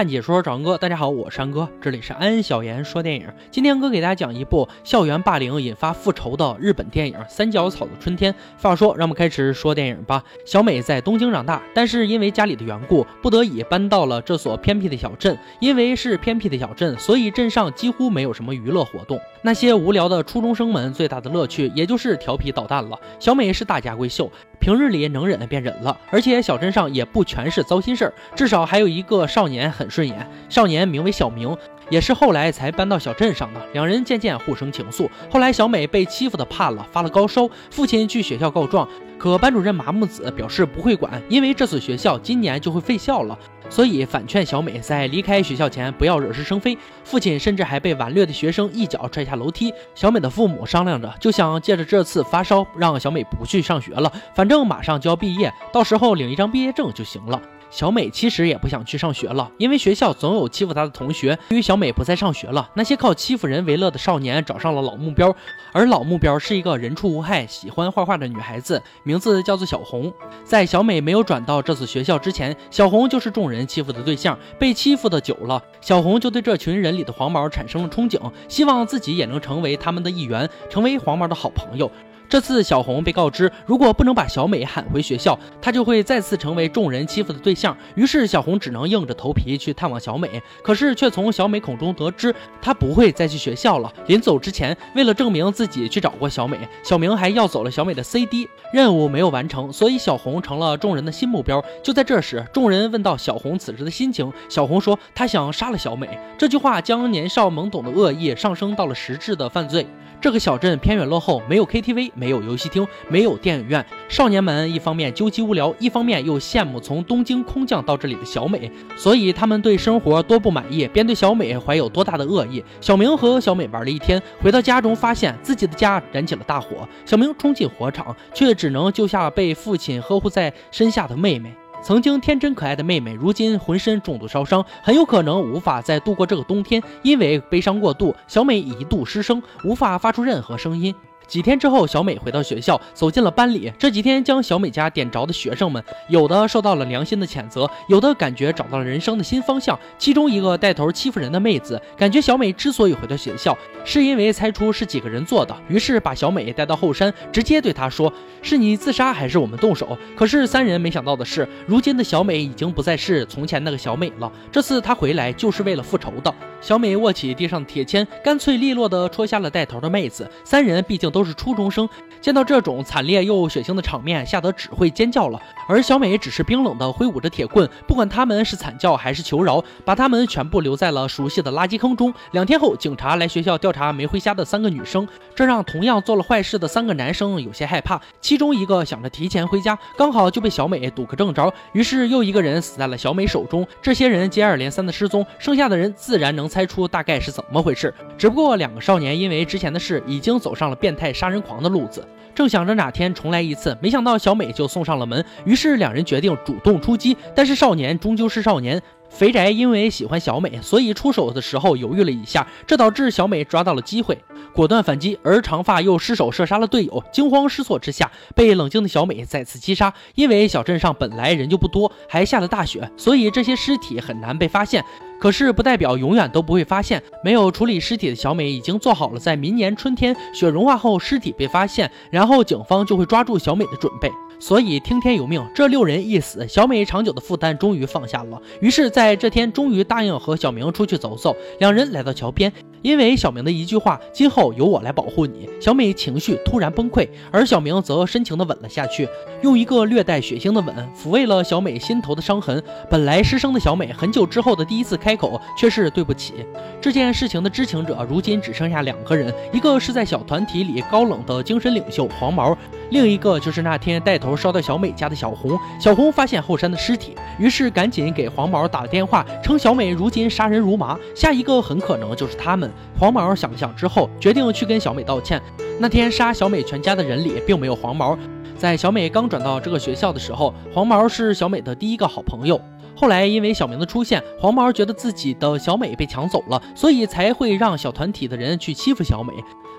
看解说找哥，大家好，我是安哥，这里是安小言说电影。今天哥给大家讲一部校园霸凌引发复仇的日本电影《三角草的春天》。话说，让我们开始说电影吧。小美在东京长大，但是因为家里的缘故，不得已搬到了这所偏僻的小镇。因为是偏僻的小镇，所以镇上几乎没有什么娱乐活动。那些无聊的初中生们最大的乐趣，也就是调皮捣蛋了。小美是大家闺秀，平日里能忍便忍了，而且小镇上也不全是糟心事儿，至少还有一个少年很顺眼。少年名为小明，也是后来才搬到小镇上的。两人渐渐互生情愫。后来小美被欺负的怕了，发了高烧，父亲去学校告状，可班主任麻木子表示不会管，因为这所学校今年就会废校了。所以反劝小美在离开学校前不要惹是生非。父亲甚至还被顽劣的学生一脚踹下楼梯。小美的父母商量着，就想借着这次发烧，让小美不去上学了。反正马上就要毕业，到时候领一张毕业证就行了。小美其实也不想去上学了，因为学校总有欺负她的同学。由于小美不再上学了，那些靠欺负人为乐的少年找上了老目标，而老目标是一个人畜无害、喜欢画画的女孩子，名字叫做小红。在小美没有转到这所学校之前，小红就是众人欺负的对象。被欺负的久了，小红就对这群人里的黄毛产生了憧憬，希望自己也能成为他们的一员，成为黄毛的好朋友。这次小红被告知，如果不能把小美喊回学校，她就会再次成为众人欺负的对象。于是小红只能硬着头皮去探望小美，可是却从小美口中得知，她不会再去学校了。临走之前，为了证明自己去找过小美，小明还要走了小美的 CD。任务没有完成，所以小红成了众人的新目标。就在这时，众人问到小红此时的心情，小红说她想杀了小美。这句话将年少懵懂的恶意上升到了实质的犯罪。这个小镇偏远落后，没有 KTV，没有游戏厅，没有电影院。少年们一方面纠集无聊，一方面又羡慕从东京空降到这里的小美，所以他们对生活多不满意，便对小美怀有多大的恶意。小明和小美玩了一天，回到家中，发现自己的家燃起了大火。小明冲进火场，却只能救下被父亲呵护在身下的妹妹。曾经天真可爱的妹妹，如今浑身重度烧伤，很有可能无法再度过这个冬天。因为悲伤过度，小美一度失声，无法发出任何声音。几天之后，小美回到学校，走进了班里。这几天将小美家点着的学生们，有的受到了良心的谴责，有的感觉找到了人生的新方向。其中一个带头欺负人的妹子，感觉小美之所以回到学校，是因为猜出是几个人做的，于是把小美带到后山，直接对她说：“是你自杀还是我们动手？”可是三人没想到的是，如今的小美已经不再是从前那个小美了。这次她回来就是为了复仇的。小美握起地上的铁签，干脆利落地戳瞎了带头的妹子。三人毕竟都。都是初中生，见到这种惨烈又血腥的场面，吓得只会尖叫了。而小美只是冰冷地挥舞着铁棍，不管他们是惨叫还是求饶，把他们全部留在了熟悉的垃圾坑中。两天后，警察来学校调查没回家的三个女生，这让同样做了坏事的三个男生有些害怕。其中一个想着提前回家，刚好就被小美堵个正着，于是又一个人死在了小美手中。这些人接二连三的失踪，剩下的人自然能猜出大概是怎么回事。只不过两个少年因为之前的事，已经走上了变态。杀人狂的路子，正想着哪天重来一次，没想到小美就送上了门。于是两人决定主动出击，但是少年终究是少年。肥宅因为喜欢小美，所以出手的时候犹豫了一下，这导致小美抓到了机会，果断反击。而长发又失手射杀了队友，惊慌失措之下，被冷静的小美再次击杀。因为小镇上本来人就不多，还下了大雪，所以这些尸体很难被发现。可是不代表永远都不会发现。没有处理尸体的小美已经做好了在明年春天雪融化后尸体被发现，然后警方就会抓住小美的准备。所以听天由命，这六人一死，小美长久的负担终于放下了。于是，在这天，终于答应和小明出去走走。两人来到桥边，因为小明的一句话：“今后由我来保护你。”小美情绪突然崩溃，而小明则深情地吻了下去，用一个略带血腥的吻抚慰了小美心头的伤痕。本来失声的小美，很久之后的第一次开口，却是对不起。这件事情的知情者，如今只剩下两个人，一个是在小团体里高冷的精神领袖黄毛，另一个就是那天带头。烧到小美家的小红，小红发现后山的尸体，于是赶紧给黄毛打了电话，称小美如今杀人如麻，下一个很可能就是他们。黄毛想了想之后，决定去跟小美道歉。那天杀小美全家的人里，并没有黄毛。在小美刚转到这个学校的时候，黄毛是小美的第一个好朋友。后来因为小明的出现，黄毛觉得自己的小美被抢走了，所以才会让小团体的人去欺负小美。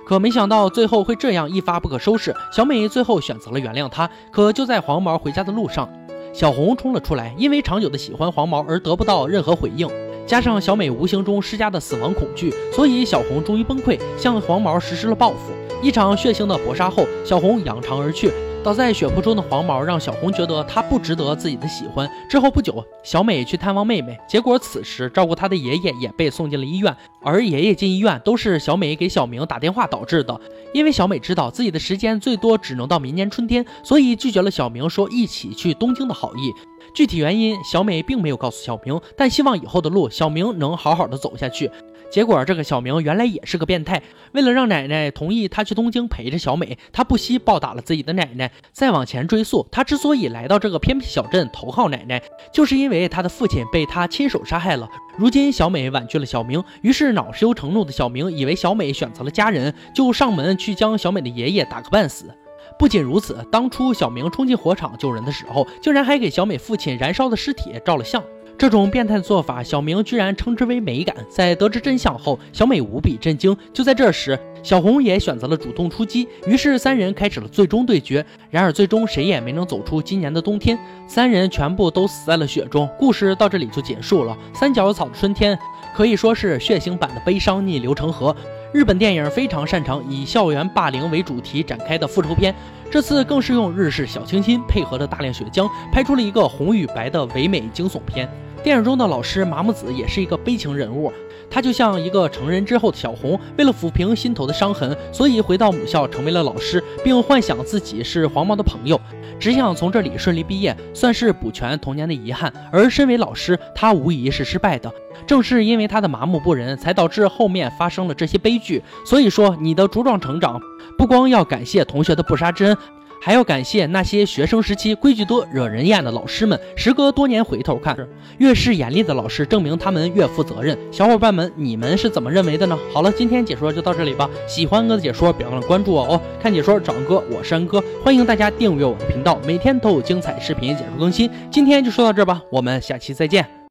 可没想到最后会这样一发不可收拾。小美最后选择了原谅他。可就在黄毛回家的路上，小红冲了出来，因为长久的喜欢黄毛而得不到任何回应。加上小美无形中施加的死亡恐惧，所以小红终于崩溃，向黄毛实施了报复。一场血腥的搏杀后，小红扬长而去。倒在血泊中的黄毛让小红觉得他不值得自己的喜欢。之后不久，小美去探望妹妹，结果此时照顾她的爷爷也被送进了医院。而爷爷进医院都是小美给小明打电话导致的。因为小美知道自己的时间最多只能到明年春天，所以拒绝了小明说一起去东京的好意。具体原因，小美并没有告诉小明，但希望以后的路小明能好好的走下去。结果，这个小明原来也是个变态。为了让奶奶同意他去东京陪着小美，他不惜暴打了自己的奶奶。再往前追溯，他之所以来到这个偏僻小镇投靠奶奶，就是因为他的父亲被他亲手杀害了。如今小美婉拒了小明，于是恼羞成怒的小明以为小美选择了家人，就上门去将小美的爷爷打个半死。不仅如此，当初小明冲进火场救人的时候，竟然还给小美父亲燃烧的尸体照了相。这种变态的做法，小明居然称之为美感。在得知真相后，小美无比震惊。就在这时，小红也选择了主动出击，于是三人开始了最终对决。然而，最终谁也没能走出今年的冬天，三人全部都死在了雪中。故事到这里就结束了。三角草的春天可以说是血腥版的悲伤逆流成河。日本电影非常擅长以校园霸凌为主题展开的复仇片，这次更是用日式小清新配合了大量血浆，拍出了一个红与白的唯美惊悚片。电影中的老师麻木子也是一个悲情人物，他就像一个成人之后的小红，为了抚平心头的伤痕，所以回到母校成为了老师，并幻想自己是黄毛的朋友，只想从这里顺利毕业，算是补全童年的遗憾。而身为老师，他无疑是失败的。正是因为他的麻木不仁，才导致后面发生了这些悲剧。所以说，你的茁壮成长，不光要感谢同学的不杀之恩。还要感谢那些学生时期规矩多、惹人厌的老师们。时隔多年回头看，越是严厉的老师，证明他们越负责任。小伙伴们，你们是怎么认为的呢？好了，今天解说就到这里吧。喜欢哥的解说，别忘了关注我哦。看解说找哥，我是安哥，欢迎大家订阅我的频道，每天都有精彩视频解说更新。今天就说到这吧，我们下期再见。